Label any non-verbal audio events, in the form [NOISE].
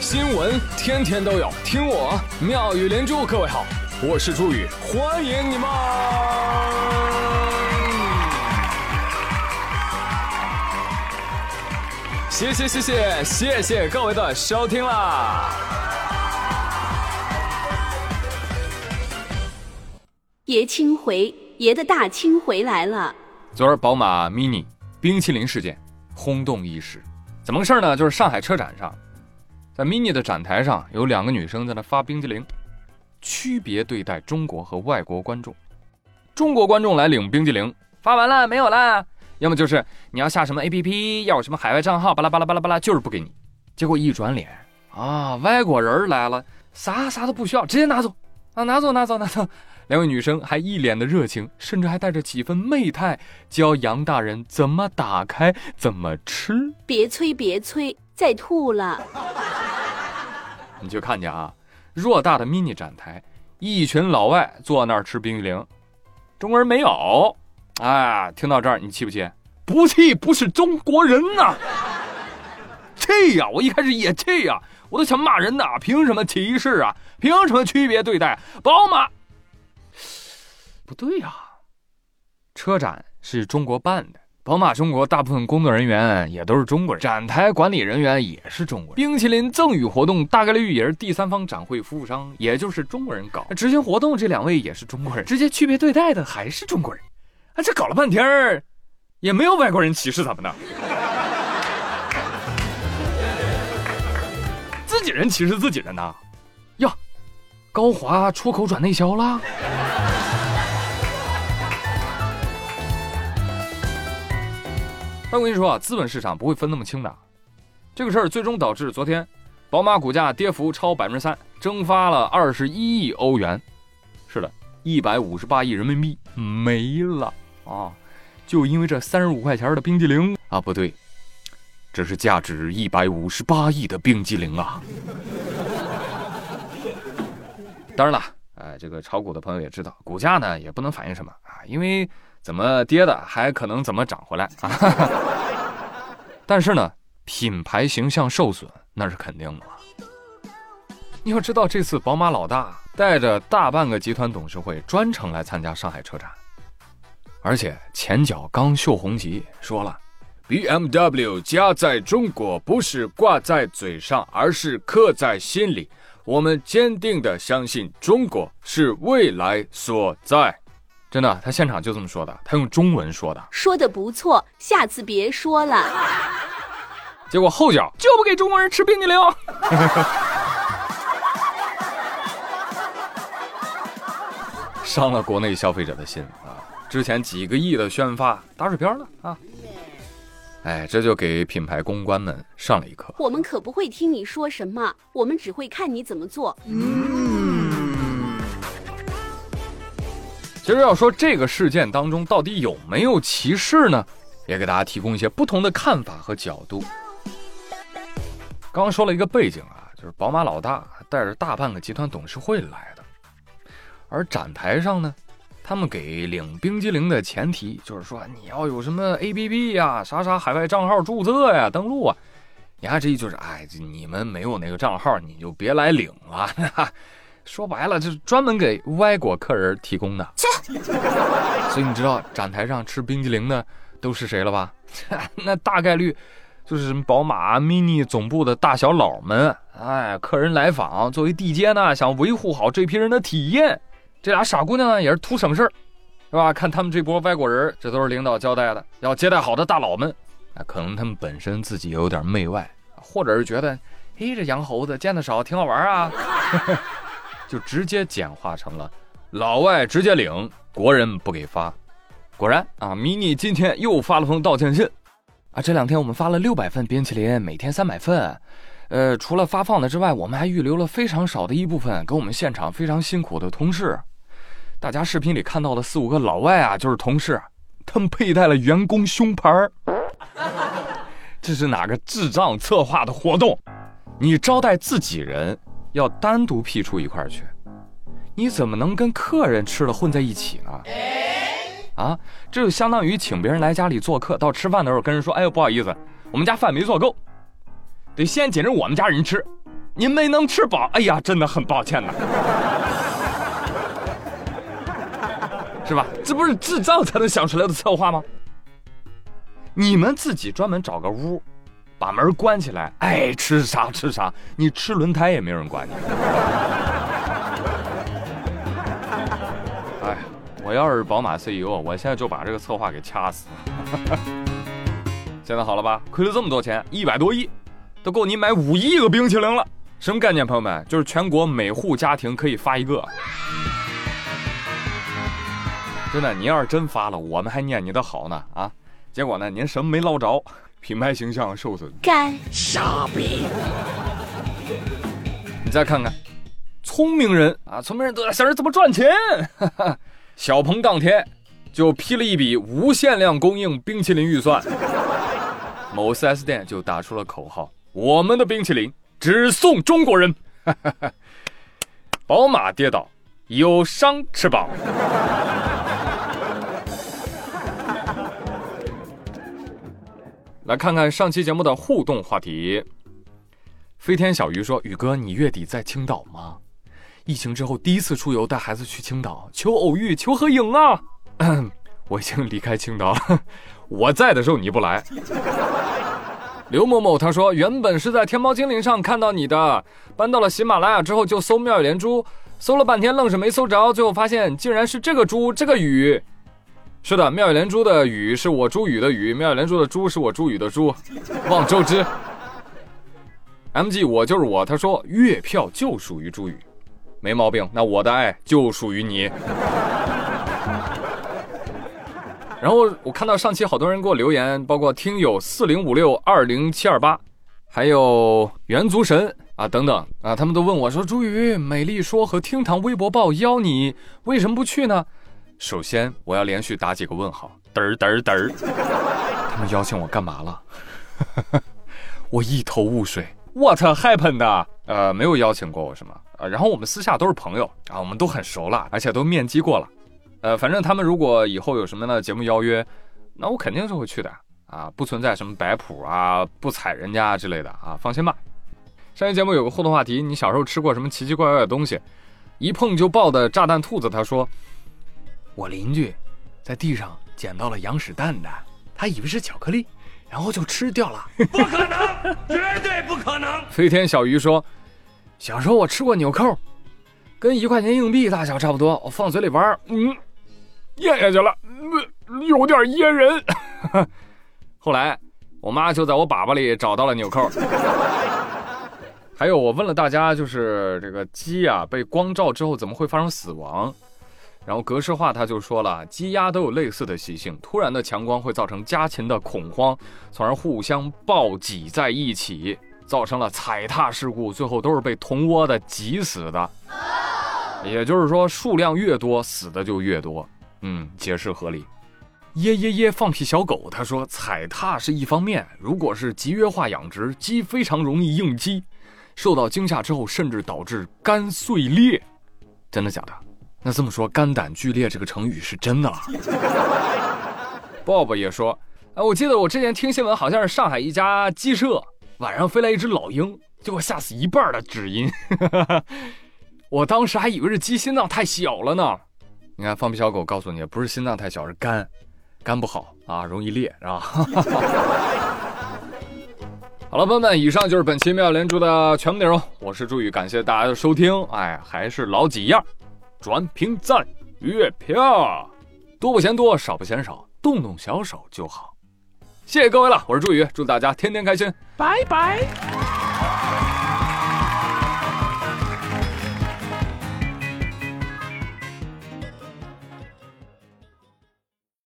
新闻天天都有，听我妙语连珠。各位好，我是朱宇，欢迎你们！谢谢谢谢谢谢各位的收听啦！爷青回，爷的大清回来了。昨儿宝马 Mini 冰淇淋事件轰动一时，怎么个事儿呢？就是上海车展上，在 Mini 的展台上有两个女生在那发冰激凌，区别对待中国和外国观众。中国观众来领冰激凌，发完了没有啦？要么就是你要下什么 APP，要什么海外账号，巴拉巴拉巴拉巴拉，就是不给你。结果一转脸啊，外国人来了，啥啥都不需要，直接拿走啊，拿走拿走拿走。两位女生还一脸的热情，甚至还带着几分媚态，教杨大人怎么打开，怎么吃。别催，别催，再吐了。你就看见啊，偌大的 mini 展台，一群老外坐那儿吃冰激凌，中国人没有。哎，听到这儿你气不气？不气，不是中国人呐！气呀！我一开始也气呀，我都想骂人呢。凭什么歧视啊？凭什么区别对待？宝马。不对呀，车展是中国办的，宝马中国大部分工作人员也都是中国人，展台管理人员也是中国人，冰淇淋赠与活动大概率也是第三方展会服务商，也就是中国人搞。执行活动这两位也是中国人，直接区别对待的还是中国人。啊，这搞了半天儿，也没有外国人歧视咱们的，[LAUGHS] 自己人歧视自己人呐？哟，高华出口转内销了？但我跟你说啊，资本市场不会分那么清的。这个事儿最终导致昨天，宝马股价跌幅超百分之三，蒸发了二十一亿欧元。是的，一百五十八亿人民币没了啊！就因为这三十五块钱的冰激凌啊，不对，这是价值一百五十八亿的冰激凌啊！当然了，这个炒股的朋友也知道，股价呢也不能反映什么啊，因为。怎么跌的，还可能怎么涨回来啊？[LAUGHS] 但是呢，品牌形象受损那是肯定的。你要知道，这次宝马老大带着大半个集团董事会专程来参加上海车展，而且前脚刚秀红旗，说了：“BMW 家在中国不是挂在嘴上，而是刻在心里。我们坚定的相信中国是未来所在。”真的，他现场就这么说的，他用中文说的，说的不错，下次别说了。结果后脚就不给中国人吃冰激凌，[LAUGHS] 伤了国内消费者的心啊！之前几个亿的宣发打水漂了啊！哎，这就给品牌公关们上了一课。我们可不会听你说什么，我们只会看你怎么做。嗯。其实要说这个事件当中到底有没有歧视呢，也给大家提供一些不同的看法和角度。刚刚说了一个背景啊，就是宝马老大带着大半个集团董事会来的，而展台上呢，他们给领冰激凌的前提就是说你要有什么 APP 呀、啥啥海外账号注册呀、登录啊。言下之意就是，哎，你们没有那个账号，你就别来领了。[LAUGHS] 说白了，就是专门给外国客人提供的。[LAUGHS] 所以你知道展台上吃冰激凌的都是谁了吧？[LAUGHS] 那大概率就是什么宝马 Mini 总部的大小佬们。哎，客人来访，作为地接呢，想维护好这批人的体验。这俩傻姑娘呢，也是图省事儿，是吧？看他们这波外国人，这都是领导交代的，要接待好的大佬们。啊，可能他们本身自己有点媚外，或者是觉得，嘿，这洋猴子见得少，挺好玩啊。[LAUGHS] 就直接简化成了，老外直接领，国人不给发。果然啊，mini 今天又发了封道歉信。啊，这两天我们发了六百份冰淇淋，每天三百份。呃，除了发放的之外，我们还预留了非常少的一部分给我们现场非常辛苦的同事。大家视频里看到的四五个老外啊，就是同事，他们佩戴了员工胸牌这是哪个智障策划的活动？你招待自己人？要单独辟出一块去，你怎么能跟客人吃了混在一起呢？啊，这就相当于请别人来家里做客，到吃饭的时候跟人说：“哎呦，不好意思，我们家饭没做够，得先紧着我们家人吃。”您没能吃饱，哎呀，真的很抱歉呐，是吧？这不是智障才能想出来的策划吗？你们自己专门找个屋，把门关起来，爱吃啥吃啥，你吃轮胎也没人管你。[LAUGHS] 哎，我要是宝马 CEO，我现在就把这个策划给掐死。[LAUGHS] 现在好了吧？亏了这么多钱，一百多亿，都够你买五亿个冰淇淋了。什么概念，朋友们？就是全国每户家庭可以发一个。[LAUGHS] 真的，您要是真发了，我们还念你的好呢啊！结果呢，您什么没捞着，品牌形象受损。干傻逼！你再看看，聪明人啊，聪明人都在想着怎么赚钱。小鹏当天就批了一笔无限量供应冰淇淋预算，某 4S 店就打出了口号：“我们的冰淇淋只送中国人。[LAUGHS] ”宝马跌倒，有伤吃饱。来看看上期节目的互动话题。飞天小鱼说：“宇哥，你月底在青岛吗？疫情之后第一次出游，带孩子去青岛，求偶遇，求合影啊！” [CLEARS THROAT] 我已经离开青岛了，[LAUGHS] 我在的时候你不来。[LAUGHS] 刘某某他说：“原本是在天猫精灵上看到你的，搬到了喜马拉雅之后就搜妙语连珠，搜了半天愣是没搜着，最后发现竟然是这个猪，这个雨。”是的，妙语连珠的雨是我朱宇的雨，妙语连珠的珠是我朱宇的珠。望周知，MG 我就是我。他说月票就属于朱宇，没毛病。那我的爱就属于你。然后我看到上期好多人给我留言，包括听友四零五六二零七二八，还有元足神啊等等啊，他们都问我说：“朱宇，美丽说和厅堂微博报邀你，为什么不去呢？”首先，我要连续打几个问号，嘚儿嘚儿嘚儿。[LAUGHS] 他们邀请我干嘛了？[LAUGHS] 我一头雾水。What happened？呃，没有邀请过我什么？呃，然后我们私下都是朋友啊，我们都很熟了，而且都面基过了。呃，反正他们如果以后有什么样的节目邀约，那我肯定是会去的啊，不存在什么摆谱啊、不踩人家之类的啊，放心吧。上期节目有个互动话题，你小时候吃过什么奇奇怪怪的东西？一碰就爆的炸弹兔子他说。我邻居在地上捡到了羊屎蛋蛋，他以为是巧克力，然后就吃掉了。不可能，绝对不可能！飞天小鱼说：“小时候我吃过纽扣，跟一块钱硬币大小差不多，我放嘴里玩，嗯，咽下去了，有点噎人。[LAUGHS] 后来我妈就在我粑粑里找到了纽扣。[LAUGHS] 还有，我问了大家，就是这个鸡啊，被光照之后怎么会发生死亡？”然后格式化他就说了，鸡鸭都有类似的习性，突然的强光会造成家禽的恐慌，从而互相抱挤在一起，造成了踩踏事故，最后都是被同窝的挤死的。也就是说，数量越多，死的就越多。嗯，解释合理。耶耶耶，放屁小狗他说，踩踏是一方面，如果是集约化养殖，鸡非常容易应激，受到惊吓之后，甚至导致肝碎裂。真的假的？那这么说，肝胆俱裂这个成语是真的了。[LAUGHS] Bob 也说，哎，我记得我之前听新闻，好像是上海一家鸡舍晚上飞来一只老鹰，结果吓死一半的只因。[LAUGHS] 我当时还以为是鸡心脏太小了呢。你看，放屁小狗告诉你，不是心脏太小，是肝，肝不好啊，容易裂，是吧？[LAUGHS] 好了，朋友们，以上就是本期妙连珠的全部内容。我是朱宇，感谢大家的收听。哎，还是老几样。转评赞月票，多不嫌多，少不嫌少，动动小手就好。谢谢各位了，我是朱宇，祝大家天天开心，拜拜。